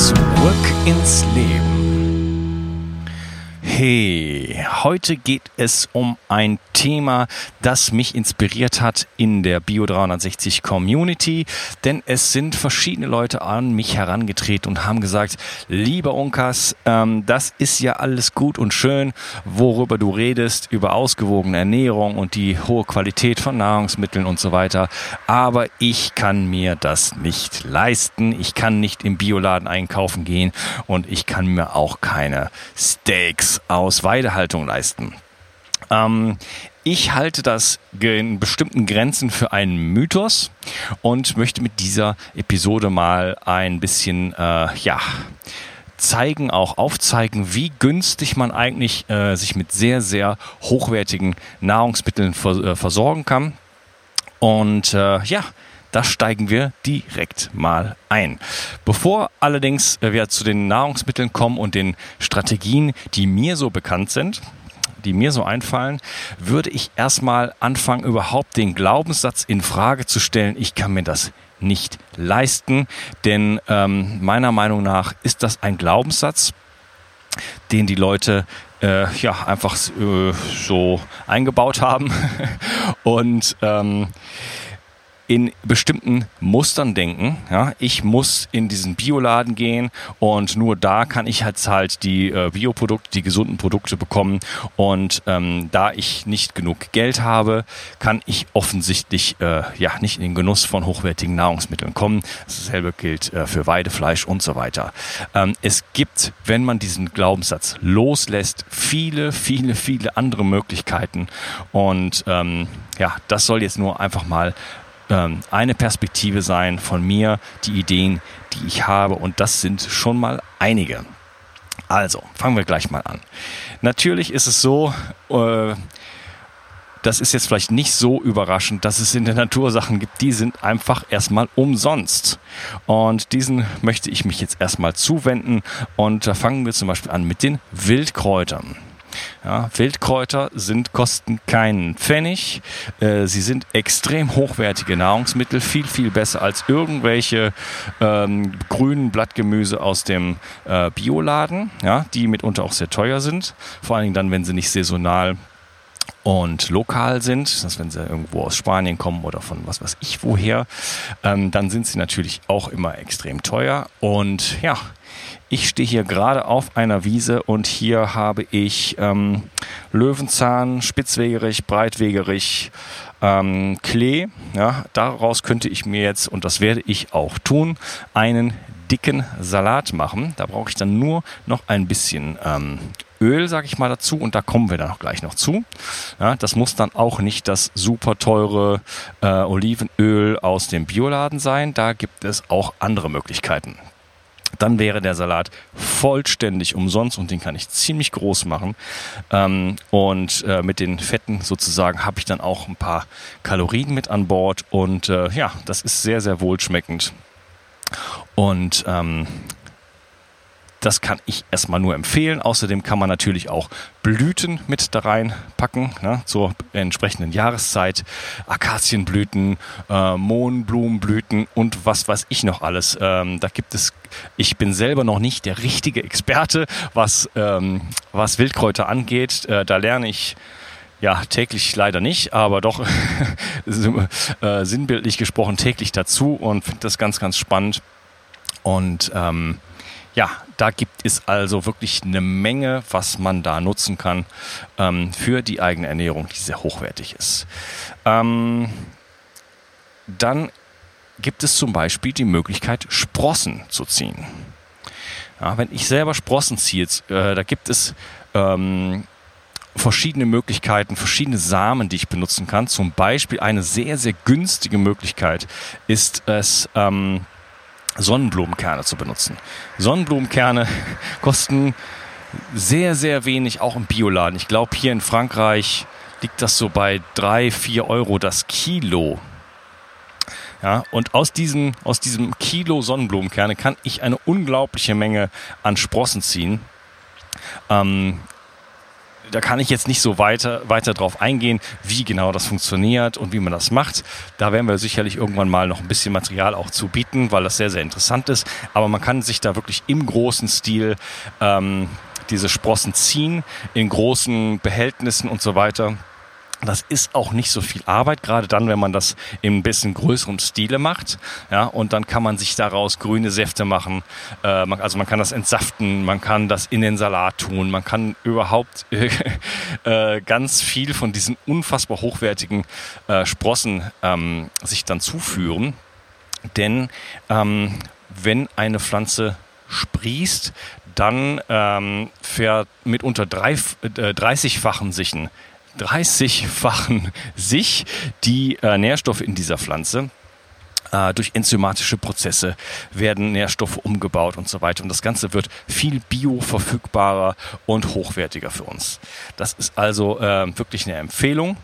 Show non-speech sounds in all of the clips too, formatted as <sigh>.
Zurück ins Leben. Hey, heute geht es um ein Thema, das mich inspiriert hat in der Bio 360 Community, denn es sind verschiedene Leute an mich herangetreten und haben gesagt, lieber Unkas, ähm, das ist ja alles gut und schön, worüber du redest, über ausgewogene Ernährung und die hohe Qualität von Nahrungsmitteln und so weiter, aber ich kann mir das nicht leisten, ich kann nicht im Bioladen einkaufen gehen und ich kann mir auch keine Steaks aus Weidehaltung leisten. Ähm, ich halte das in bestimmten Grenzen für einen Mythos und möchte mit dieser Episode mal ein bisschen, äh, ja, zeigen, auch aufzeigen, wie günstig man eigentlich äh, sich mit sehr, sehr hochwertigen Nahrungsmitteln vers äh, versorgen kann. Und äh, ja, da steigen wir direkt mal ein. Bevor allerdings äh, wir zu den Nahrungsmitteln kommen und den Strategien, die mir so bekannt sind, die mir so einfallen, würde ich erstmal anfangen, überhaupt den Glaubenssatz in Frage zu stellen, ich kann mir das nicht leisten. Denn ähm, meiner Meinung nach ist das ein Glaubenssatz, den die Leute äh, ja einfach äh, so eingebaut haben. <laughs> Und ähm, in bestimmten Mustern denken. Ja, ich muss in diesen Bioladen gehen und nur da kann ich halt halt die äh, Bioprodukte, die gesunden Produkte bekommen. Und ähm, da ich nicht genug Geld habe, kann ich offensichtlich äh, ja nicht in den Genuss von hochwertigen Nahrungsmitteln kommen. Dasselbe gilt äh, für Weidefleisch und so weiter. Ähm, es gibt, wenn man diesen Glaubenssatz loslässt, viele, viele, viele andere Möglichkeiten. Und ähm, ja, das soll jetzt nur einfach mal ähm, eine Perspektive sein von mir, die Ideen, die ich habe. Und das sind schon mal einige. Also, fangen wir gleich mal an. Natürlich ist es so, äh, das ist jetzt vielleicht nicht so überraschend, dass es in der Natur Sachen gibt, die sind einfach erstmal umsonst. Und diesen möchte ich mich jetzt erstmal zuwenden. Und da fangen wir zum Beispiel an mit den Wildkräutern. Ja, Wildkräuter sind, kosten keinen Pfennig. Äh, sie sind extrem hochwertige Nahrungsmittel, viel, viel besser als irgendwelche ähm, grünen Blattgemüse aus dem äh, Bioladen, ja, die mitunter auch sehr teuer sind. Vor allen Dingen dann, wenn sie nicht saisonal und lokal sind, dass wenn sie irgendwo aus Spanien kommen oder von was weiß ich woher, ähm, dann sind sie natürlich auch immer extrem teuer. Und ja, ich stehe hier gerade auf einer Wiese und hier habe ich ähm, Löwenzahn, Spitzwegerich, Breitwegerich, ähm, Klee. Ja, daraus könnte ich mir jetzt, und das werde ich auch tun, einen dicken Salat machen. Da brauche ich dann nur noch ein bisschen ähm, Öl, sage ich mal dazu, und da kommen wir dann auch gleich noch zu. Ja, das muss dann auch nicht das super teure äh, Olivenöl aus dem Bioladen sein. Da gibt es auch andere Möglichkeiten. Dann wäre der Salat vollständig umsonst und den kann ich ziemlich groß machen. Ähm, und äh, mit den Fetten sozusagen habe ich dann auch ein paar Kalorien mit an Bord. Und äh, ja, das ist sehr, sehr wohlschmeckend. Und ähm, das kann ich erstmal nur empfehlen. Außerdem kann man natürlich auch Blüten mit da reinpacken, ne, zur entsprechenden Jahreszeit. Akazienblüten, äh, Mohnblumenblüten und was weiß ich noch alles. Ähm, da gibt es, ich bin selber noch nicht der richtige Experte, was, ähm, was Wildkräuter angeht. Äh, da lerne ich ja, täglich leider nicht, aber doch <laughs> äh, sinnbildlich gesprochen täglich dazu und finde das ganz, ganz spannend. Und ähm, ja, da gibt es also wirklich eine Menge, was man da nutzen kann ähm, für die eigene Ernährung, die sehr hochwertig ist. Ähm, dann gibt es zum Beispiel die Möglichkeit, Sprossen zu ziehen. Ja, wenn ich selber Sprossen ziehe, äh, da gibt es ähm, verschiedene Möglichkeiten, verschiedene Samen, die ich benutzen kann. Zum Beispiel eine sehr, sehr günstige Möglichkeit ist es, ähm, Sonnenblumenkerne zu benutzen. Sonnenblumenkerne <laughs> kosten sehr, sehr wenig, auch im Bioladen. Ich glaube, hier in Frankreich liegt das so bei drei, vier Euro das Kilo. Ja, und aus diesem, aus diesem Kilo Sonnenblumenkerne kann ich eine unglaubliche Menge an Sprossen ziehen. Ähm, da kann ich jetzt nicht so weiter, weiter drauf eingehen, wie genau das funktioniert und wie man das macht. Da werden wir sicherlich irgendwann mal noch ein bisschen Material auch zu bieten, weil das sehr, sehr interessant ist. Aber man kann sich da wirklich im großen Stil ähm, diese Sprossen ziehen, in großen Behältnissen und so weiter. Das ist auch nicht so viel Arbeit, gerade dann, wenn man das ein bisschen größerem Stile macht. Ja, und dann kann man sich daraus grüne Säfte machen. Äh, man, also man kann das entsaften, man kann das in den Salat tun, man kann überhaupt <laughs> äh, ganz viel von diesen unfassbar hochwertigen äh, Sprossen ähm, sich dann zuführen. Denn ähm, wenn eine Pflanze sprießt, dann ähm, fährt mitunter drei, äh, 30-fachen sich ein 30-fachen sich die äh, Nährstoffe in dieser Pflanze. Äh, durch enzymatische Prozesse werden Nährstoffe umgebaut und so weiter. Und das Ganze wird viel bioverfügbarer und hochwertiger für uns. Das ist also äh, wirklich eine Empfehlung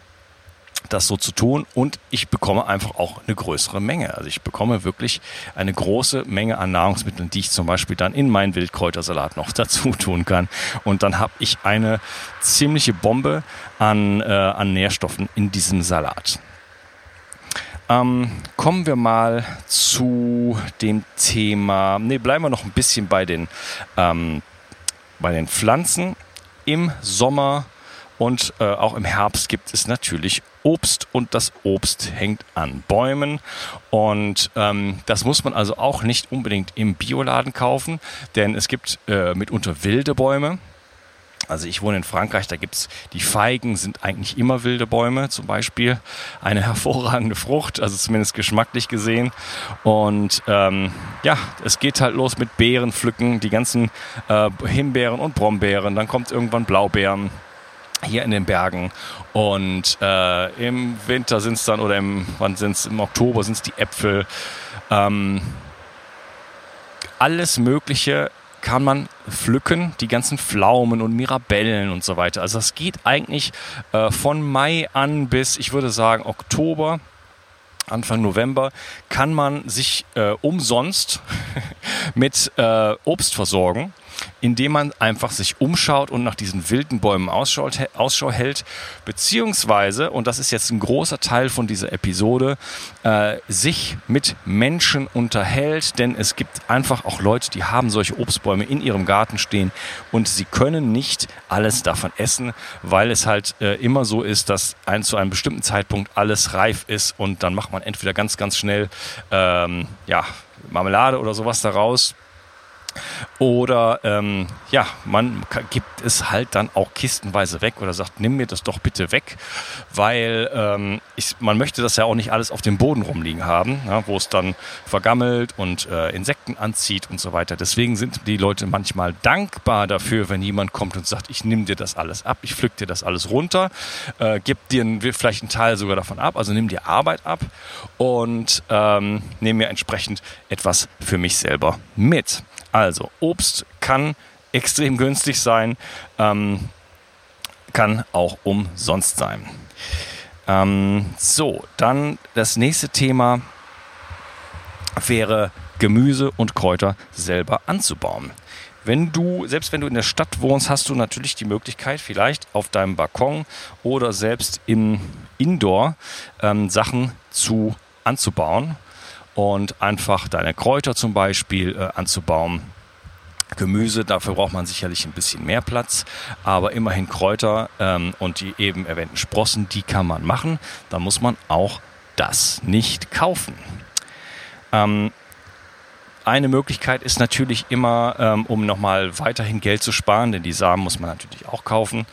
das so zu tun und ich bekomme einfach auch eine größere Menge. Also ich bekomme wirklich eine große Menge an Nahrungsmitteln, die ich zum Beispiel dann in meinen Wildkräutersalat noch <laughs> dazu tun kann. Und dann habe ich eine ziemliche Bombe an, äh, an Nährstoffen in diesem Salat. Ähm, kommen wir mal zu dem Thema, ne, bleiben wir noch ein bisschen bei den, ähm, bei den Pflanzen. Im Sommer und äh, auch im Herbst gibt es natürlich Obst und das Obst hängt an Bäumen. Und ähm, das muss man also auch nicht unbedingt im Bioladen kaufen, denn es gibt äh, mitunter wilde Bäume. Also ich wohne in Frankreich, da gibt's die Feigen, sind eigentlich immer wilde Bäume zum Beispiel. Eine <laughs> hervorragende Frucht, also zumindest geschmacklich gesehen. Und ähm, ja, es geht halt los mit Beeren pflücken, die ganzen äh, Himbeeren und Brombeeren. Dann kommt irgendwann Blaubeeren hier in den Bergen. Und äh, im Winter sind es dann, oder im, wann sind es, im Oktober sind es die Äpfel. Ähm, alles Mögliche kann man pflücken, die ganzen Pflaumen und Mirabellen und so weiter. Also das geht eigentlich äh, von Mai an bis, ich würde sagen, Oktober. Anfang November kann man sich äh, umsonst <laughs> mit äh, Obst versorgen indem man einfach sich umschaut und nach diesen wilden Bäumen Ausschau, Ausschau hält, beziehungsweise, und das ist jetzt ein großer Teil von dieser Episode, äh, sich mit Menschen unterhält, denn es gibt einfach auch Leute, die haben solche Obstbäume in ihrem Garten stehen und sie können nicht alles davon essen, weil es halt äh, immer so ist, dass ein, zu einem bestimmten Zeitpunkt alles reif ist und dann macht man entweder ganz, ganz schnell ähm, ja, Marmelade oder sowas daraus oder ähm, ja, man gibt es halt dann auch kistenweise weg oder sagt, nimm mir das doch bitte weg, weil ähm, ich, man möchte das ja auch nicht alles auf dem Boden rumliegen haben, ja, wo es dann vergammelt und äh, Insekten anzieht und so weiter. Deswegen sind die Leute manchmal dankbar dafür, wenn jemand kommt und sagt, ich nehme dir das alles ab, ich pflück dir das alles runter, äh, gib dir vielleicht einen Teil sogar davon ab, also nimm dir Arbeit ab und ähm, nehme mir entsprechend etwas für mich selber mit. Also Obst kann extrem günstig sein, ähm, kann auch umsonst sein. Ähm, so, dann das nächste Thema wäre Gemüse und Kräuter selber anzubauen. Wenn du, selbst wenn du in der Stadt wohnst, hast du natürlich die Möglichkeit, vielleicht auf deinem Balkon oder selbst im Indoor ähm, Sachen zu anzubauen und einfach deine Kräuter zum Beispiel äh, anzubauen. Gemüse, dafür braucht man sicherlich ein bisschen mehr Platz, aber immerhin Kräuter ähm, und die eben erwähnten Sprossen, die kann man machen. Da muss man auch das nicht kaufen. Ähm, eine Möglichkeit ist natürlich immer, ähm, um nochmal weiterhin Geld zu sparen, denn die Samen muss man natürlich auch kaufen.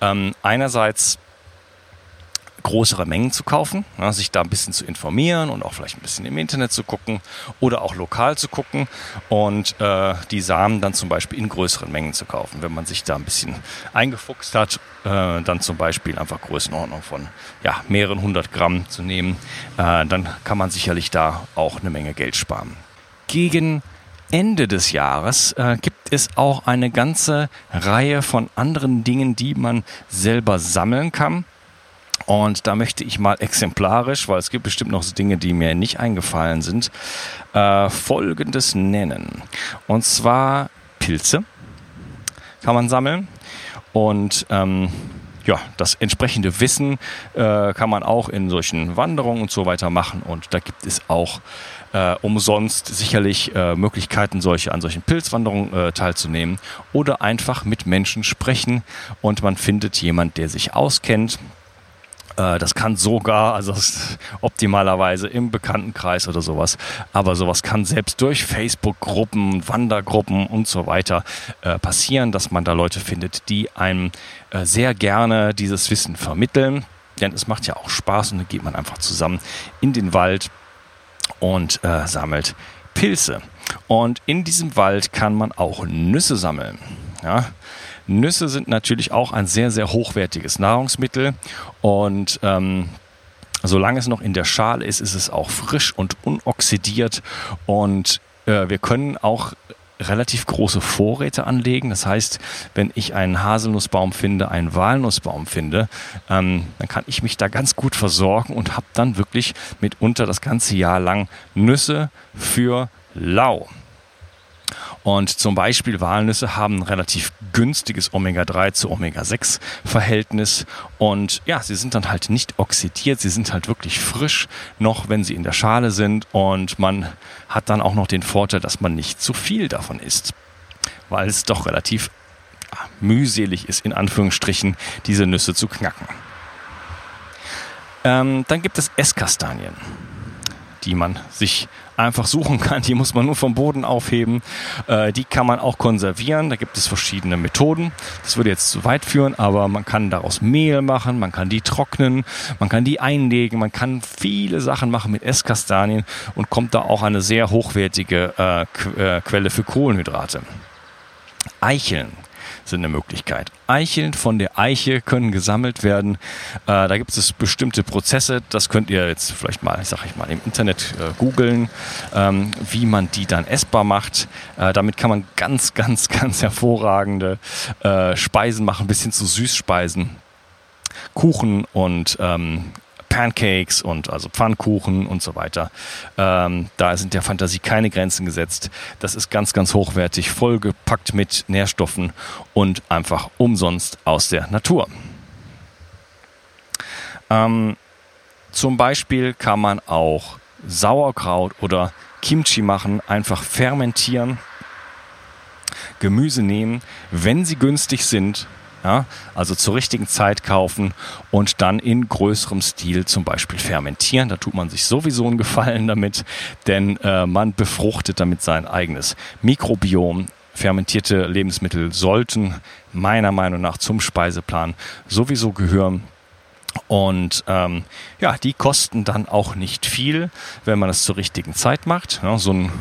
Ähm, einerseits größere Mengen zu kaufen, ja, sich da ein bisschen zu informieren und auch vielleicht ein bisschen im Internet zu gucken oder auch lokal zu gucken und äh, die Samen dann zum Beispiel in größeren Mengen zu kaufen. Wenn man sich da ein bisschen eingefuchst hat, äh, dann zum Beispiel einfach Größenordnung von ja, mehreren hundert Gramm zu nehmen, äh, dann kann man sicherlich da auch eine Menge Geld sparen. gegen Ende des Jahres äh, gibt es auch eine ganze Reihe von anderen Dingen, die man selber sammeln kann. Und da möchte ich mal exemplarisch, weil es gibt bestimmt noch Dinge, die mir nicht eingefallen sind, äh, Folgendes nennen. Und zwar Pilze kann man sammeln. Und ähm, ja, das entsprechende Wissen äh, kann man auch in solchen Wanderungen und so weiter machen. Und da gibt es auch äh, umsonst sicherlich äh, Möglichkeiten, solche, an solchen Pilzwanderungen äh, teilzunehmen oder einfach mit Menschen sprechen und man findet jemand, der sich auskennt. Äh, das kann sogar, also <laughs> optimalerweise im Bekanntenkreis oder sowas, aber sowas kann selbst durch Facebook-Gruppen, Wandergruppen und so weiter äh, passieren, dass man da Leute findet, die einem äh, sehr gerne dieses Wissen vermitteln. Denn es macht ja auch Spaß und dann geht man einfach zusammen in den Wald und äh, sammelt Pilze. Und in diesem Wald kann man auch Nüsse sammeln. Ja? Nüsse sind natürlich auch ein sehr, sehr hochwertiges Nahrungsmittel und ähm, solange es noch in der Schale ist, ist es auch frisch und unoxidiert und äh, wir können auch relativ große Vorräte anlegen. Das heißt, wenn ich einen Haselnussbaum finde, einen Walnussbaum finde, ähm, dann kann ich mich da ganz gut versorgen und habe dann wirklich mitunter das ganze Jahr lang Nüsse für lau. Und zum Beispiel Walnüsse haben ein relativ günstiges Omega-3 zu Omega-6-Verhältnis. Und ja, sie sind dann halt nicht oxidiert, sie sind halt wirklich frisch, noch wenn sie in der Schale sind. Und man hat dann auch noch den Vorteil, dass man nicht zu viel davon isst, weil es doch relativ mühselig ist, in Anführungsstrichen, diese Nüsse zu knacken. Ähm, dann gibt es Esskastanien, die man sich einfach suchen kann. Die muss man nur vom Boden aufheben. Äh, die kann man auch konservieren. Da gibt es verschiedene Methoden. Das würde jetzt zu weit führen, aber man kann daraus Mehl machen, man kann die trocknen, man kann die einlegen, man kann viele Sachen machen mit Esskastanien und kommt da auch eine sehr hochwertige äh, äh Quelle für Kohlenhydrate. Eicheln sind eine Möglichkeit. Eicheln von der Eiche können gesammelt werden. Äh, da gibt es bestimmte Prozesse. Das könnt ihr jetzt vielleicht mal, sag ich mal, im Internet äh, googeln, ähm, wie man die dann essbar macht. Äh, damit kann man ganz, <laughs> ganz, ganz hervorragende äh, Speisen machen, bis hin zu Süßspeisen. Kuchen und ähm, Pancakes und also Pfannkuchen und so weiter. Ähm, da sind der Fantasie keine Grenzen gesetzt. Das ist ganz, ganz hochwertig, vollgepackt mit Nährstoffen und einfach umsonst aus der Natur. Ähm, zum Beispiel kann man auch Sauerkraut oder Kimchi machen, einfach fermentieren, Gemüse nehmen, wenn sie günstig sind ja, also zur richtigen Zeit kaufen und dann in größerem Stil zum Beispiel fermentieren. Da tut man sich sowieso einen Gefallen damit, denn äh, man befruchtet damit sein eigenes Mikrobiom. Fermentierte Lebensmittel sollten meiner Meinung nach zum Speiseplan sowieso gehören. Und ähm, ja, die kosten dann auch nicht viel, wenn man es zur richtigen Zeit macht. Ja, so ein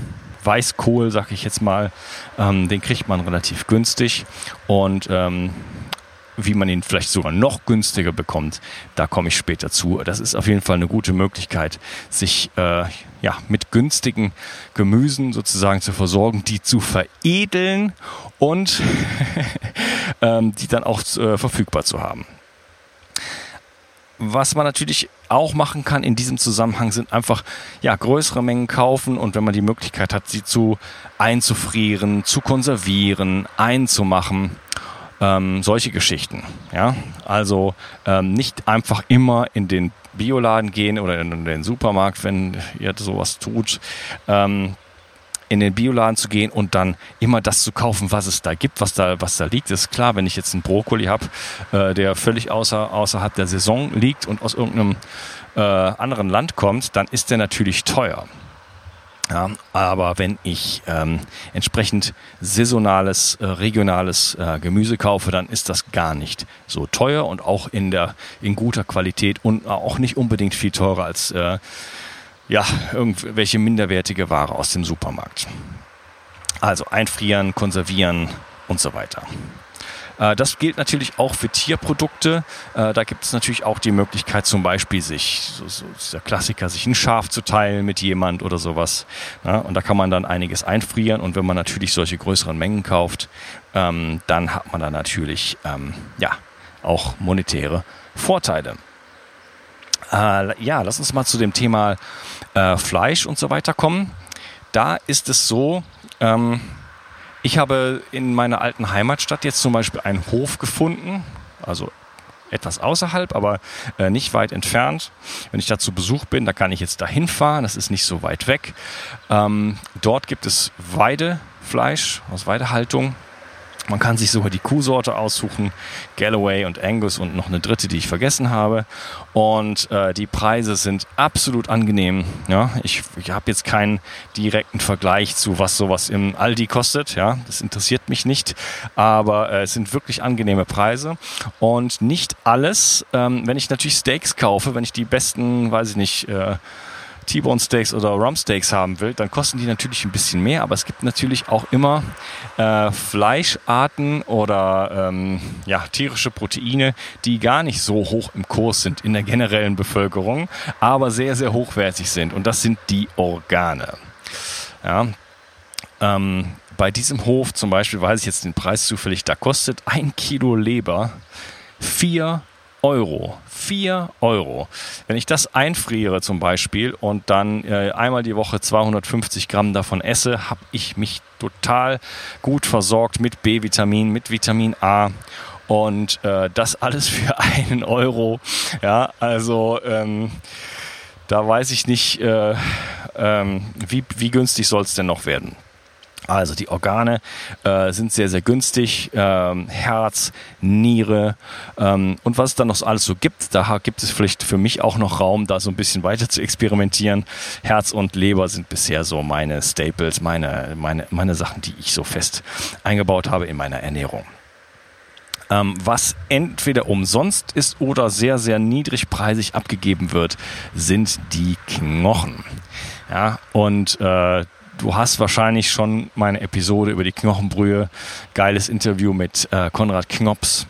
Weißkohl, sag ich jetzt mal, ähm, den kriegt man relativ günstig. Und ähm, wie man ihn vielleicht sogar noch günstiger bekommt, da komme ich später zu. Das ist auf jeden Fall eine gute Möglichkeit, sich äh, ja, mit günstigen Gemüsen sozusagen zu versorgen, die zu veredeln und <laughs> ähm, die dann auch äh, verfügbar zu haben. Was man natürlich auch machen kann in diesem Zusammenhang sind einfach ja, größere Mengen kaufen und wenn man die Möglichkeit hat, sie zu einzufrieren, zu konservieren, einzumachen ähm, solche Geschichten. Ja? Also ähm, nicht einfach immer in den Bioladen gehen oder in den Supermarkt, wenn ihr sowas tut. Ähm, in den Bioladen zu gehen und dann immer das zu kaufen, was es da gibt, was da, was da liegt. ist klar, wenn ich jetzt einen Brokkoli habe, äh, der völlig außer, außerhalb der Saison liegt und aus irgendeinem äh, anderen Land kommt, dann ist der natürlich teuer. Ja, aber wenn ich ähm, entsprechend saisonales, äh, regionales äh, Gemüse kaufe, dann ist das gar nicht so teuer und auch in der in guter Qualität und auch nicht unbedingt viel teurer als äh, ja irgendwelche minderwertige Ware aus dem Supermarkt. Also einfrieren, konservieren und so weiter. Äh, das gilt natürlich auch für Tierprodukte. Äh, da gibt es natürlich auch die Möglichkeit, zum Beispiel sich, so, so der Klassiker, sich ein Schaf zu teilen mit jemand oder sowas. Ja, und da kann man dann einiges einfrieren. Und wenn man natürlich solche größeren Mengen kauft, ähm, dann hat man da natürlich ähm, ja, auch monetäre Vorteile. Äh, ja, lass uns mal zu dem Thema Fleisch und so weiter kommen. Da ist es so, ähm, ich habe in meiner alten Heimatstadt jetzt zum Beispiel einen Hof gefunden, also etwas außerhalb, aber äh, nicht weit entfernt. Wenn ich da zu Besuch bin, da kann ich jetzt dahin fahren, das ist nicht so weit weg. Ähm, dort gibt es Weidefleisch aus Weidehaltung man kann sich sogar die Kuhsorte aussuchen, Galloway und Angus und noch eine dritte, die ich vergessen habe. Und äh, die Preise sind absolut angenehm. Ja, ich, ich habe jetzt keinen direkten Vergleich zu was sowas im Aldi kostet. Ja, das interessiert mich nicht. Aber äh, es sind wirklich angenehme Preise und nicht alles. Ähm, wenn ich natürlich Steaks kaufe, wenn ich die besten, weiß ich nicht. Äh, T-Bone Steaks oder Rump Steaks haben will, dann kosten die natürlich ein bisschen mehr, aber es gibt natürlich auch immer äh, Fleischarten oder ähm, ja, tierische Proteine, die gar nicht so hoch im Kurs sind in der generellen Bevölkerung, aber sehr, sehr hochwertig sind. Und das sind die Organe. Ja, ähm, bei diesem Hof zum Beispiel weiß ich jetzt den Preis zufällig, da kostet ein Kilo Leber 4 Euro. 4 Euro. Wenn ich das einfriere zum Beispiel und dann äh, einmal die Woche 250 Gramm davon esse, habe ich mich total gut versorgt mit B-Vitamin, mit Vitamin A und äh, das alles <laughs> für einen Euro. Ja, also ähm, da weiß ich nicht, äh, ähm, wie, wie günstig soll es denn noch werden. Also die Organe äh, sind sehr, sehr günstig. Ähm, Herz, Niere ähm, und was es dann noch alles so gibt. Da gibt es vielleicht für mich auch noch Raum, da so ein bisschen weiter zu experimentieren. Herz und Leber sind bisher so meine Staples, meine, meine, meine Sachen, die ich so fest eingebaut habe in meiner Ernährung. Ähm, was entweder umsonst ist oder sehr, sehr niedrigpreisig abgegeben wird, sind die Knochen. Ja, und äh, Du hast wahrscheinlich schon meine Episode über die Knochenbrühe, geiles Interview mit äh, Konrad Knops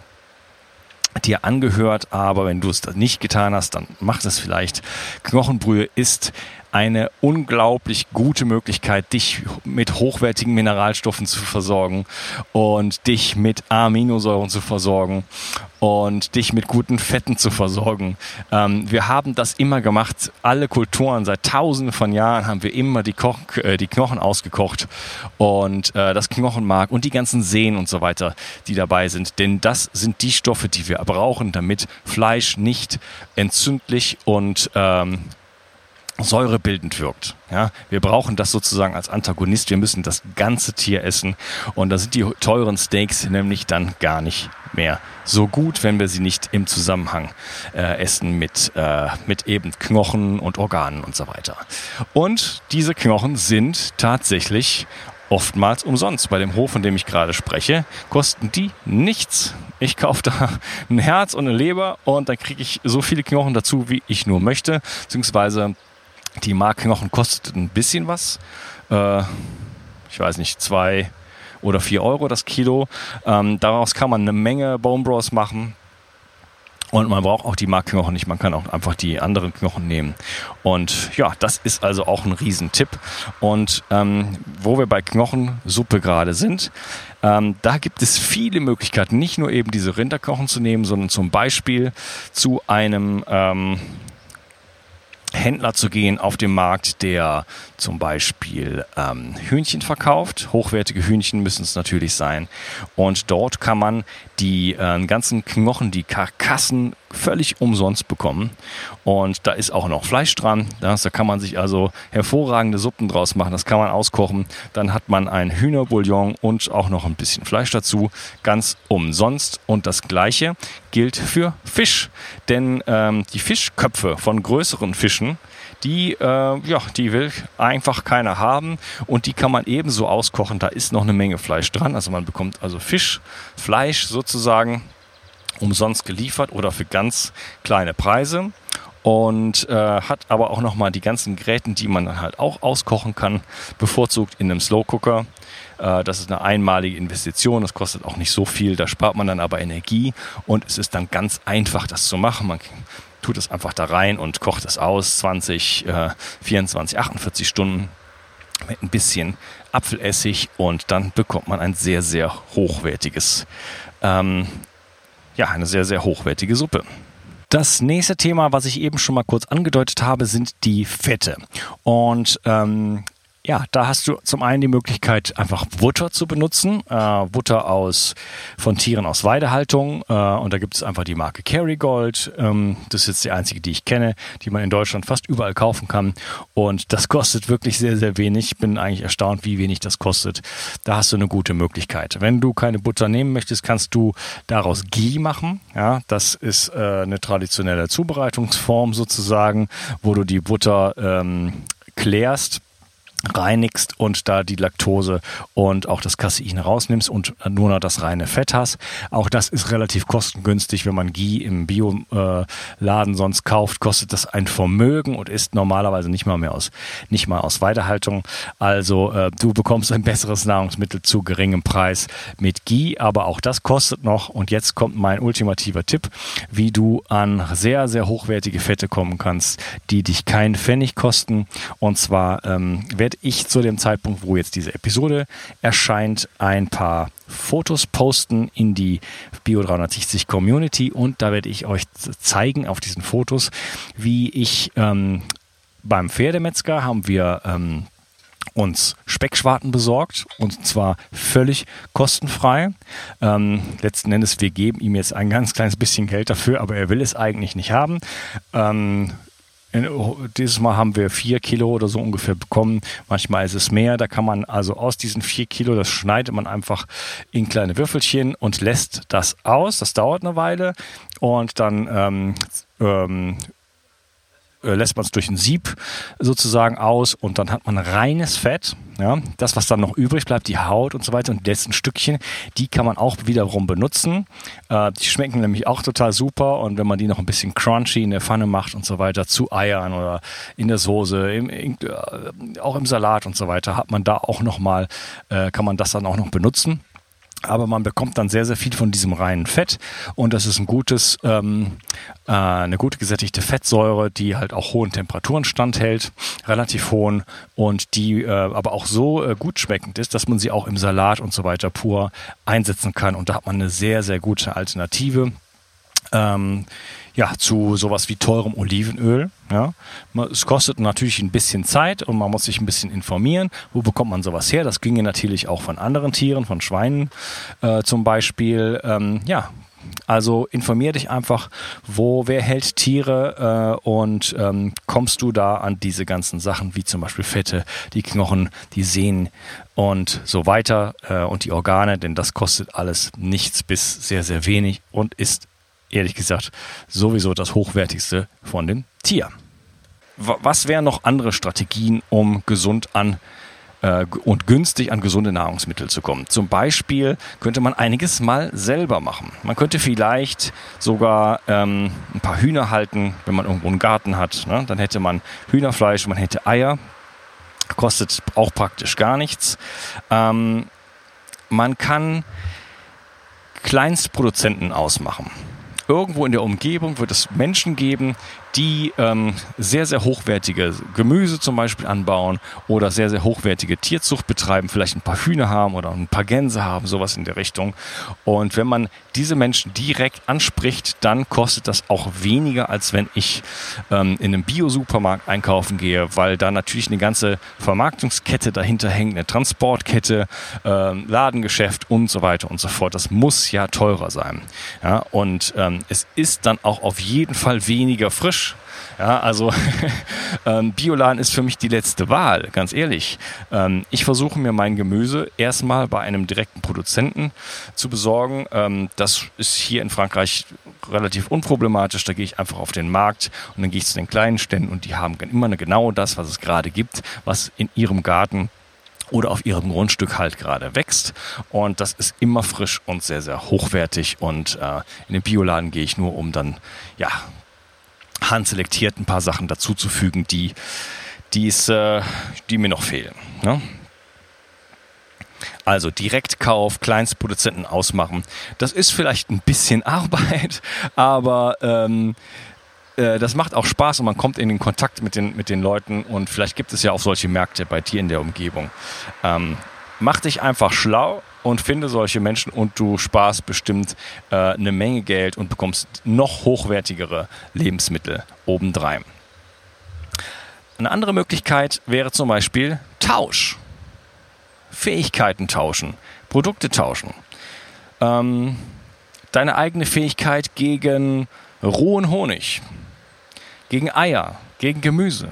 dir angehört, aber wenn du es nicht getan hast, dann mach das vielleicht. Knochenbrühe ist eine unglaublich gute Möglichkeit, dich mit hochwertigen Mineralstoffen zu versorgen und dich mit Aminosäuren zu versorgen und dich mit guten Fetten zu versorgen. Ähm, wir haben das immer gemacht. Alle Kulturen seit Tausenden von Jahren haben wir immer die, Koch, äh, die Knochen ausgekocht und äh, das Knochenmark und die ganzen Sehnen und so weiter, die dabei sind. Denn das sind die Stoffe, die wir brauchen, damit Fleisch nicht entzündlich und ähm, säurebildend wirkt. Ja, wir brauchen das sozusagen als Antagonist. Wir müssen das ganze Tier essen. Und da sind die teuren Steaks nämlich dann gar nicht mehr so gut, wenn wir sie nicht im Zusammenhang äh, essen mit, äh, mit eben Knochen und Organen und so weiter. Und diese Knochen sind tatsächlich oftmals umsonst. Bei dem Hof, von dem ich gerade spreche, kosten die nichts. Ich kaufe da ein Herz und eine Leber und dann kriege ich so viele Knochen dazu, wie ich nur möchte, beziehungsweise die Markknochen kostet ein bisschen was. Äh, ich weiß nicht, zwei oder vier Euro das Kilo. Ähm, daraus kann man eine Menge Bone Bros machen. Und man braucht auch die Markknochen nicht, man kann auch einfach die anderen Knochen nehmen. Und ja, das ist also auch ein Riesentipp. Und ähm, wo wir bei Knochensuppe gerade sind, ähm, da gibt es viele Möglichkeiten, nicht nur eben diese Rinderknochen zu nehmen, sondern zum Beispiel zu einem ähm, Händler zu gehen auf dem Markt, der zum Beispiel ähm, Hühnchen verkauft. Hochwertige Hühnchen müssen es natürlich sein. Und dort kann man die äh, ganzen Knochen, die Karkassen völlig umsonst bekommen. Und da ist auch noch Fleisch dran. Das, da kann man sich also hervorragende Suppen draus machen. Das kann man auskochen. Dann hat man ein Hühnerbouillon und auch noch ein bisschen Fleisch dazu. Ganz umsonst. Und das Gleiche gilt für Fisch. Denn ähm, die Fischköpfe von größeren Fischen, die, äh, ja, die will einfach keiner haben und die kann man ebenso auskochen. Da ist noch eine Menge Fleisch dran. Also man bekommt also Fisch, Fleisch sozusagen umsonst geliefert oder für ganz kleine Preise. Und äh, hat aber auch nochmal die ganzen Geräten, die man dann halt auch auskochen kann, bevorzugt in einem Slow Cooker. Äh, das ist eine einmalige Investition, das kostet auch nicht so viel, da spart man dann aber Energie und es ist dann ganz einfach, das zu machen. Man tut es einfach da rein und kocht es aus, 20, äh, 24, 48 Stunden mit ein bisschen Apfelessig und dann bekommt man ein sehr, sehr hochwertiges, ähm, ja, eine sehr, sehr hochwertige Suppe. Das nächste Thema, was ich eben schon mal kurz angedeutet habe, sind die Fette. Und ähm, ja, da hast du zum einen die Möglichkeit, einfach Butter zu benutzen. Äh, Butter aus, von Tieren aus Weidehaltung. Äh, und da gibt es einfach die Marke Kerrygold. Ähm, das ist jetzt die einzige, die ich kenne, die man in Deutschland fast überall kaufen kann. Und das kostet wirklich sehr, sehr wenig. Ich bin eigentlich erstaunt, wie wenig das kostet. Da hast du eine gute Möglichkeit. Wenn du keine Butter nehmen möchtest, kannst du daraus Ghee machen. Ja, das ist äh, eine traditionelle Zubereitungsform sozusagen, wo du die Butter ähm, klärst reinigst und da die Laktose und auch das Casein rausnimmst und nur noch das reine Fett hast. Auch das ist relativ kostengünstig, wenn man Ghee im Bioladen sonst kauft, kostet das ein Vermögen und ist normalerweise nicht mal mehr aus, nicht mal aus Weiterhaltung. Also äh, du bekommst ein besseres Nahrungsmittel zu geringem Preis mit Ghee, aber auch das kostet noch und jetzt kommt mein ultimativer Tipp, wie du an sehr, sehr hochwertige Fette kommen kannst, die dich keinen Pfennig kosten und zwar ähm, werde ich zu dem Zeitpunkt, wo jetzt diese Episode erscheint, ein paar Fotos posten in die Bio 360 Community und da werde ich euch zeigen auf diesen Fotos, wie ich ähm, beim Pferdemetzger haben wir ähm, uns Speckschwarten besorgt und zwar völlig kostenfrei. Ähm, letzten Endes, wir geben ihm jetzt ein ganz kleines bisschen Geld dafür, aber er will es eigentlich nicht haben. Ähm, dieses Mal haben wir vier Kilo oder so ungefähr bekommen. Manchmal ist es mehr. Da kann man also aus diesen vier Kilo, das schneidet man einfach in kleine Würfelchen und lässt das aus. Das dauert eine Weile und dann ähm, ähm, äh, lässt man es durch ein Sieb sozusagen aus und dann hat man reines Fett. Ja, das, was dann noch übrig bleibt, die Haut und so weiter und die letzten Stückchen, die kann man auch wiederum benutzen. Äh, die schmecken nämlich auch total super und wenn man die noch ein bisschen crunchy in der Pfanne macht und so weiter, zu Eiern oder in der Soße, im, in, äh, auch im Salat und so weiter, hat man da auch noch mal, äh, kann man das dann auch noch benutzen aber man bekommt dann sehr, sehr viel von diesem reinen Fett und das ist ein gutes, ähm, äh, eine gute gesättigte Fettsäure, die halt auch hohen Temperaturen standhält, relativ hohen und die äh, aber auch so äh, gut schmeckend ist, dass man sie auch im Salat und so weiter pur einsetzen kann und da hat man eine sehr, sehr gute Alternative. Ähm, ja, zu sowas wie teurem Olivenöl. Ja. Es kostet natürlich ein bisschen Zeit und man muss sich ein bisschen informieren. Wo bekommt man sowas her? Das ginge natürlich auch von anderen Tieren, von Schweinen äh, zum Beispiel. Ähm, ja, also informier dich einfach, wo, wer hält Tiere äh, und ähm, kommst du da an diese ganzen Sachen, wie zum Beispiel Fette, die Knochen, die Sehnen und so weiter äh, und die Organe, denn das kostet alles nichts bis sehr, sehr wenig und ist ehrlich gesagt sowieso das Hochwertigste von dem Tier. Was wären noch andere Strategien, um gesund an äh, und günstig an gesunde Nahrungsmittel zu kommen? Zum Beispiel könnte man einiges mal selber machen. Man könnte vielleicht sogar ähm, ein paar Hühner halten, wenn man irgendwo einen Garten hat. Ne? Dann hätte man Hühnerfleisch, man hätte Eier. Kostet auch praktisch gar nichts. Ähm, man kann Kleinstproduzenten ausmachen irgendwo in der Umgebung wird es Menschen geben, die ähm, sehr, sehr hochwertige Gemüse zum Beispiel anbauen oder sehr, sehr hochwertige Tierzucht betreiben, vielleicht ein paar Hühner haben oder ein paar Gänse haben, sowas in der Richtung. Und wenn man diese Menschen direkt anspricht, dann kostet das auch weniger, als wenn ich ähm, in einem Bio-Supermarkt einkaufen gehe, weil da natürlich eine ganze Vermarktungskette dahinter hängt, eine Transportkette, ähm, Ladengeschäft und so weiter und so fort. Das muss ja teurer sein. Ja, und ähm, es ist dann auch auf jeden Fall weniger frisch ja, also <laughs> ähm, Bioladen ist für mich die letzte Wahl, ganz ehrlich. Ähm, ich versuche mir mein Gemüse erstmal bei einem direkten Produzenten zu besorgen. Ähm, das ist hier in Frankreich relativ unproblematisch. Da gehe ich einfach auf den Markt und dann gehe ich zu den kleinen Ständen und die haben immer genau das, was es gerade gibt, was in ihrem Garten oder auf ihrem Grundstück halt gerade wächst. Und das ist immer frisch und sehr, sehr hochwertig. Und äh, in den Bioladen gehe ich nur, um dann ja handselektiert ein paar Sachen dazuzufügen, die, die's, äh, die mir noch fehlen. Ne? Also Direktkauf, Kleinstproduzenten ausmachen. Das ist vielleicht ein bisschen <laughs> Arbeit, aber ähm, äh, das macht auch Spaß und man kommt in den Kontakt mit den, mit den Leuten und vielleicht gibt es ja auch solche Märkte bei dir in der Umgebung. Ähm, mach dich einfach schlau und finde solche Menschen und du sparst bestimmt äh, eine Menge Geld und bekommst noch hochwertigere Lebensmittel obendrein. Eine andere Möglichkeit wäre zum Beispiel Tausch. Fähigkeiten tauschen, Produkte tauschen. Ähm, deine eigene Fähigkeit gegen rohen Honig, gegen Eier, gegen Gemüse.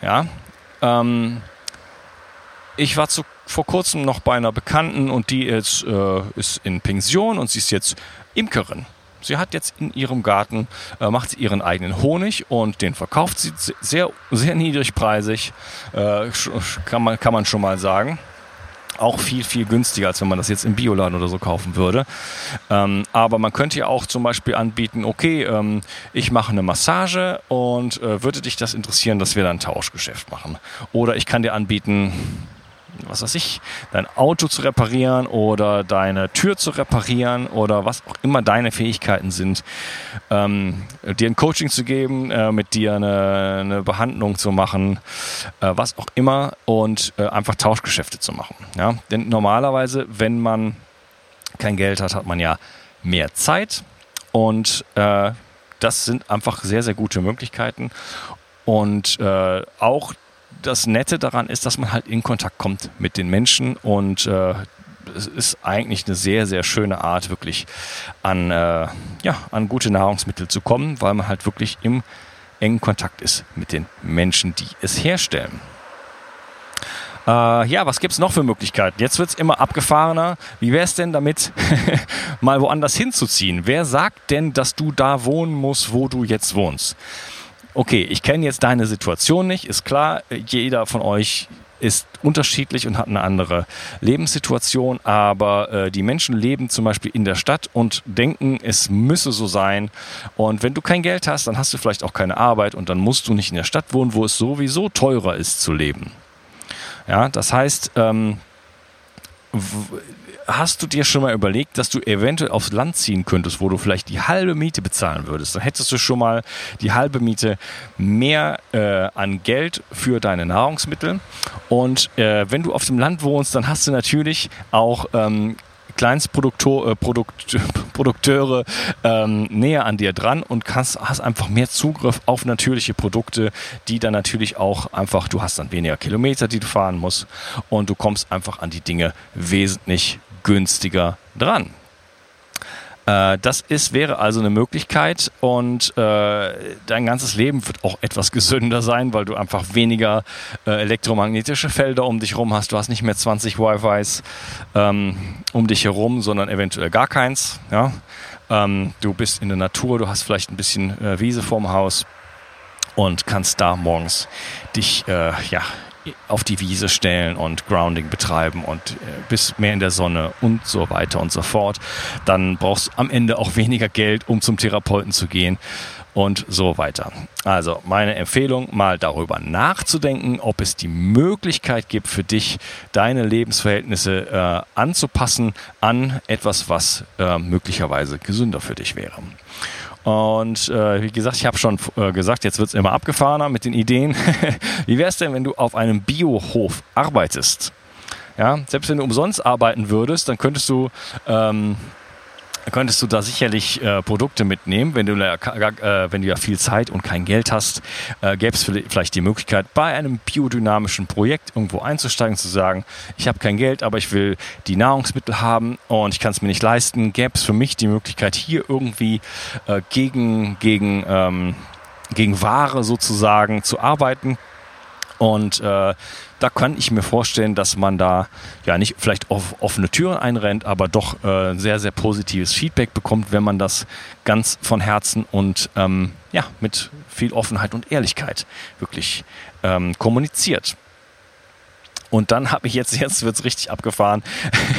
Ja, ähm, ich war zu, vor kurzem noch bei einer Bekannten und die ist, äh, ist in Pension und sie ist jetzt Imkerin. Sie hat jetzt in ihrem Garten, äh, macht sie ihren eigenen Honig und den verkauft sie sehr, sehr niedrigpreisig, äh, kann, man, kann man schon mal sagen. Auch viel, viel günstiger, als wenn man das jetzt im Bioladen oder so kaufen würde. Ähm, aber man könnte ja auch zum Beispiel anbieten, okay, ähm, ich mache eine Massage und äh, würde dich das interessieren, dass wir dann ein Tauschgeschäft machen. Oder ich kann dir anbieten, was weiß ich, dein Auto zu reparieren oder deine Tür zu reparieren oder was auch immer deine Fähigkeiten sind, ähm, dir ein Coaching zu geben, äh, mit dir eine, eine Behandlung zu machen, äh, was auch immer und äh, einfach Tauschgeschäfte zu machen. Ja? Denn normalerweise, wenn man kein Geld hat, hat man ja mehr Zeit und äh, das sind einfach sehr, sehr gute Möglichkeiten. Und äh, auch das Nette daran ist, dass man halt in Kontakt kommt mit den Menschen und äh, es ist eigentlich eine sehr, sehr schöne Art, wirklich an, äh, ja, an gute Nahrungsmittel zu kommen, weil man halt wirklich im engen Kontakt ist mit den Menschen, die es herstellen. Äh, ja, was gibt es noch für Möglichkeiten? Jetzt wird es immer abgefahrener. Wie wäre es denn damit, <laughs> mal woanders hinzuziehen? Wer sagt denn, dass du da wohnen musst, wo du jetzt wohnst? Okay, ich kenne jetzt deine Situation nicht, ist klar, jeder von euch ist unterschiedlich und hat eine andere Lebenssituation, aber äh, die Menschen leben zum Beispiel in der Stadt und denken, es müsse so sein. Und wenn du kein Geld hast, dann hast du vielleicht auch keine Arbeit und dann musst du nicht in der Stadt wohnen, wo es sowieso teurer ist zu leben. Ja, das heißt, ähm, hast du dir schon mal überlegt, dass du eventuell aufs Land ziehen könntest, wo du vielleicht die halbe Miete bezahlen würdest? Dann hättest du schon mal die halbe Miete mehr äh, an Geld für deine Nahrungsmittel. Und äh, wenn du auf dem Land wohnst, dann hast du natürlich auch ähm, Kleinstprodukteure äh, <laughs> ähm, näher an dir dran und kannst, hast einfach mehr Zugriff auf natürliche Produkte, die dann natürlich auch einfach, du hast dann weniger Kilometer, die du fahren musst und du kommst einfach an die Dinge wesentlich günstiger dran. Äh, das ist, wäre also eine Möglichkeit und äh, dein ganzes Leben wird auch etwas gesünder sein, weil du einfach weniger äh, elektromagnetische Felder um dich herum hast. Du hast nicht mehr 20 Wi-Fis ähm, um dich herum, sondern eventuell gar keins. Ja? Ähm, du bist in der Natur, du hast vielleicht ein bisschen äh, Wiese vorm Haus und kannst da morgens dich äh, ja, auf die Wiese stellen und Grounding betreiben und äh, bist mehr in der Sonne und so weiter und so fort. Dann brauchst du am Ende auch weniger Geld, um zum Therapeuten zu gehen und so weiter. Also meine Empfehlung, mal darüber nachzudenken, ob es die Möglichkeit gibt für dich, deine Lebensverhältnisse äh, anzupassen an etwas, was äh, möglicherweise gesünder für dich wäre. Und äh, wie gesagt, ich habe schon äh, gesagt, jetzt wird es immer abgefahrener mit den Ideen. <laughs> wie wäre es denn, wenn du auf einem Biohof arbeitest? Ja, selbst wenn du umsonst arbeiten würdest, dann könntest du ähm, könntest du da sicherlich äh, Produkte mitnehmen. Wenn du, äh, wenn du ja viel Zeit und kein Geld hast, äh, gäbe es vielleicht die Möglichkeit, bei einem biodynamischen Projekt irgendwo einzusteigen, zu sagen, ich habe kein Geld, aber ich will die Nahrungsmittel haben und ich kann es mir nicht leisten. Gäbe es für mich die Möglichkeit, hier irgendwie äh, gegen, gegen, ähm, gegen Ware sozusagen zu arbeiten und äh, da kann ich mir vorstellen, dass man da ja nicht vielleicht auf offene Türen einrennt, aber doch äh, sehr, sehr positives Feedback bekommt, wenn man das ganz von Herzen und ähm, ja, mit viel Offenheit und Ehrlichkeit wirklich ähm, kommuniziert. Und dann habe ich jetzt, <laughs> jetzt wird es richtig abgefahren,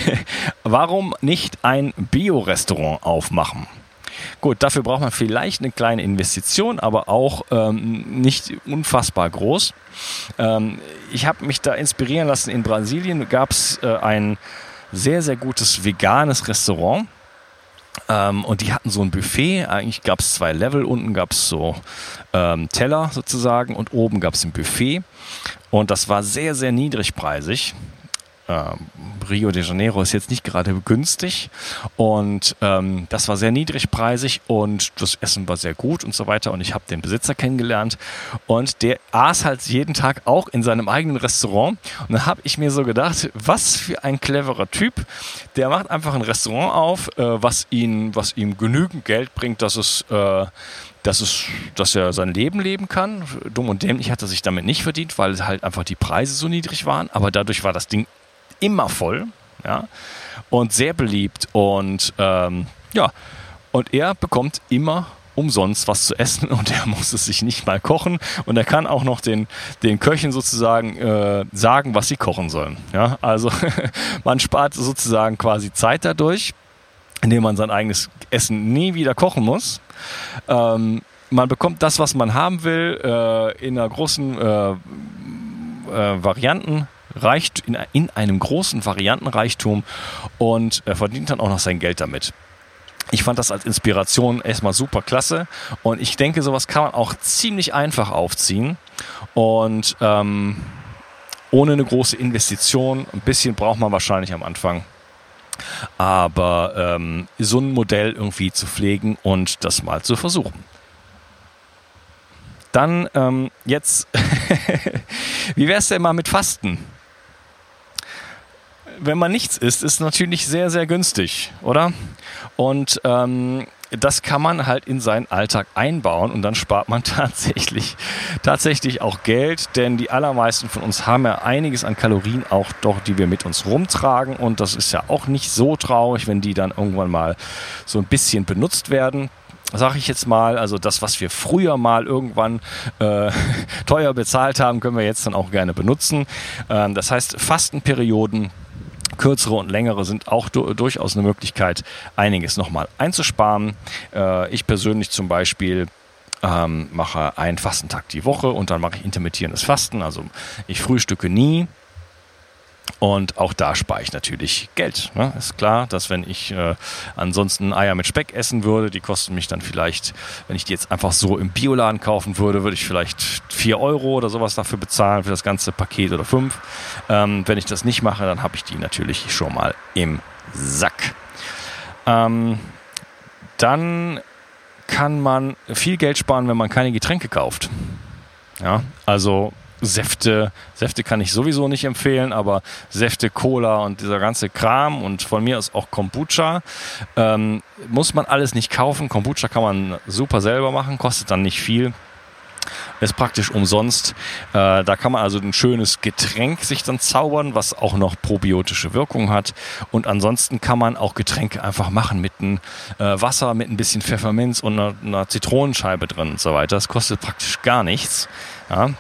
<laughs> warum nicht ein Bio-Restaurant aufmachen? Gut, dafür braucht man vielleicht eine kleine Investition, aber auch ähm, nicht unfassbar groß. Ähm, ich habe mich da inspirieren lassen. In Brasilien gab es äh, ein sehr, sehr gutes veganes Restaurant. Ähm, und die hatten so ein Buffet. Eigentlich gab es zwei Level. Unten gab es so ähm, Teller sozusagen und oben gab es ein Buffet. Und das war sehr, sehr niedrigpreisig. Ähm, Rio de Janeiro ist jetzt nicht gerade günstig und ähm, das war sehr niedrigpreisig und das Essen war sehr gut und so weiter und ich habe den Besitzer kennengelernt und der aß halt jeden Tag auch in seinem eigenen Restaurant und dann habe ich mir so gedacht, was für ein cleverer Typ, der macht einfach ein Restaurant auf, äh, was ihn, was ihm genügend Geld bringt, dass es äh, dass, es, dass er sein Leben leben kann. Dumm und dämlich hat er sich damit nicht verdient, weil halt einfach die Preise so niedrig waren. Aber dadurch war das Ding immer voll, ja, und sehr beliebt und ähm, ja, und er bekommt immer umsonst was zu essen <laughs> und er muss es sich nicht mal kochen und er kann auch noch den, den Köchen sozusagen äh, sagen, was sie kochen sollen. Ja, also <laughs> man spart sozusagen quasi Zeit dadurch, indem man sein eigenes Essen nie wieder kochen muss. Ähm, man bekommt das, was man haben will, äh, in einer großen äh, äh, Varianten reicht in, in einem großen Variantenreichtum und er verdient dann auch noch sein Geld damit. Ich fand das als Inspiration erstmal super klasse und ich denke, sowas kann man auch ziemlich einfach aufziehen und ähm, ohne eine große Investition. Ein bisschen braucht man wahrscheinlich am Anfang. Aber ähm, so ein Modell irgendwie zu pflegen und das mal zu versuchen. Dann ähm, jetzt, <laughs> wie wäre es denn mal mit Fasten? Wenn man nichts isst, ist natürlich sehr, sehr günstig, oder? Und ähm, das kann man halt in seinen Alltag einbauen und dann spart man <laughs> tatsächlich, tatsächlich auch Geld, denn die allermeisten von uns haben ja einiges an Kalorien auch doch, die wir mit uns rumtragen und das ist ja auch nicht so traurig, wenn die dann irgendwann mal so ein bisschen benutzt werden sage ich jetzt mal, also das, was wir früher mal irgendwann äh, <laughs> teuer bezahlt haben, können wir jetzt dann auch gerne benutzen. Ähm, das heißt, Fastenperioden kürzere und längere sind auch du durchaus eine Möglichkeit, einiges nochmal einzusparen. Äh, ich persönlich zum Beispiel ähm, mache einen Fastentag die Woche und dann mache ich intermittierendes Fasten. Also ich frühstücke nie, und auch da spare ich natürlich Geld. Ne? Ist klar, dass wenn ich äh, ansonsten Eier mit Speck essen würde, die kosten mich dann vielleicht, wenn ich die jetzt einfach so im Bioladen kaufen würde, würde ich vielleicht 4 Euro oder sowas dafür bezahlen, für das ganze Paket oder 5. Ähm, wenn ich das nicht mache, dann habe ich die natürlich schon mal im Sack. Ähm, dann kann man viel Geld sparen, wenn man keine Getränke kauft. Ja, also Säfte, Säfte kann ich sowieso nicht empfehlen, aber Säfte, Cola und dieser ganze Kram und von mir aus auch Kombucha ähm, muss man alles nicht kaufen. Kombucha kann man super selber machen, kostet dann nicht viel. Ist praktisch umsonst. Äh, da kann man also ein schönes Getränk sich dann zaubern, was auch noch probiotische Wirkung hat. Und ansonsten kann man auch Getränke einfach machen mit einem äh, Wasser, mit ein bisschen Pfefferminz und einer, einer Zitronenscheibe drin und so weiter. Das kostet praktisch gar nichts. Ja.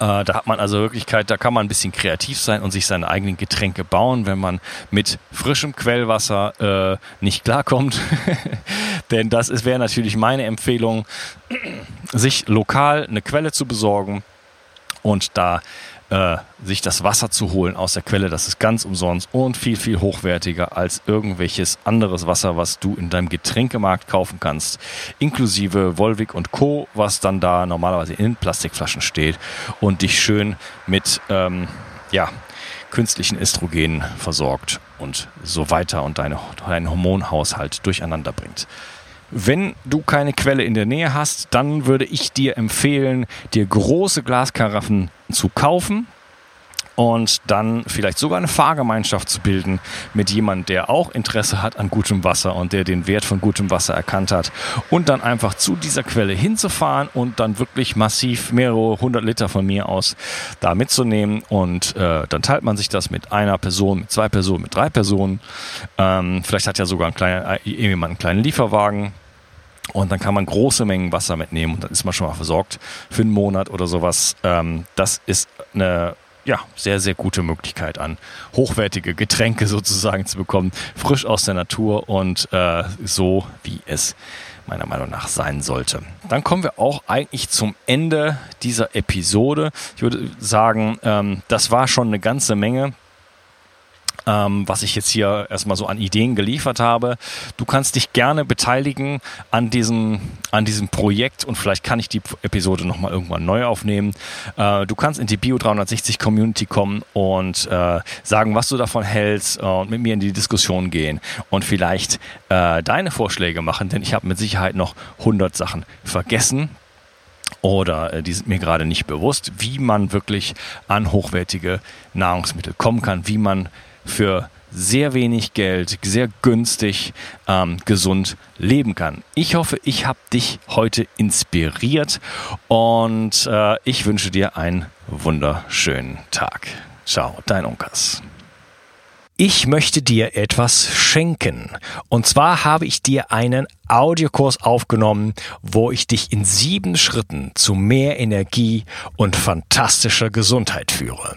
Äh, da hat man also Wirklichkeit, da kann man ein bisschen kreativ sein und sich seine eigenen Getränke bauen, wenn man mit frischem Quellwasser äh, nicht klarkommt. <laughs> Denn das wäre natürlich meine Empfehlung, sich lokal eine Quelle zu besorgen und da äh, sich das Wasser zu holen aus der Quelle. Das ist ganz umsonst und viel, viel hochwertiger als irgendwelches anderes Wasser, was du in deinem Getränkemarkt kaufen kannst. Inklusive Volvic und Co., was dann da normalerweise in Plastikflaschen steht und dich schön mit, ähm, ja, künstlichen Östrogenen versorgt und so weiter und deine, deinen Hormonhaushalt durcheinander bringt. Wenn du keine Quelle in der Nähe hast, dann würde ich dir empfehlen, dir große Glaskaraffen zu kaufen und dann vielleicht sogar eine Fahrgemeinschaft zu bilden mit jemandem, der auch Interesse hat an gutem Wasser und der den Wert von gutem Wasser erkannt hat. Und dann einfach zu dieser Quelle hinzufahren und dann wirklich massiv mehrere hundert Liter von mir aus da mitzunehmen. Und äh, dann teilt man sich das mit einer Person, mit zwei Personen, mit drei Personen. Ähm, vielleicht hat ja sogar ein kleiner, äh, jemand einen kleinen Lieferwagen und dann kann man große Mengen Wasser mitnehmen und dann ist man schon mal versorgt für einen Monat oder sowas. Ähm, das ist eine ja, sehr, sehr gute Möglichkeit an, hochwertige Getränke sozusagen zu bekommen, frisch aus der Natur und äh, so, wie es meiner Meinung nach sein sollte. Dann kommen wir auch eigentlich zum Ende dieser Episode. Ich würde sagen, ähm, das war schon eine ganze Menge ähm, was ich jetzt hier erstmal so an Ideen geliefert habe. Du kannst dich gerne beteiligen an diesem, an diesem Projekt und vielleicht kann ich die Episode nochmal irgendwann neu aufnehmen. Äh, du kannst in die Bio 360 Community kommen und äh, sagen, was du davon hältst äh, und mit mir in die Diskussion gehen und vielleicht äh, deine Vorschläge machen, denn ich habe mit Sicherheit noch 100 Sachen vergessen oder äh, die sind mir gerade nicht bewusst, wie man wirklich an hochwertige Nahrungsmittel kommen kann, wie man für sehr wenig Geld, sehr günstig, ähm, gesund leben kann. Ich hoffe, ich habe dich heute inspiriert und äh, ich wünsche dir einen wunderschönen Tag. Ciao, dein Unkas. Ich möchte dir etwas schenken. Und zwar habe ich dir einen Audiokurs aufgenommen, wo ich dich in sieben Schritten zu mehr Energie und fantastischer Gesundheit führe.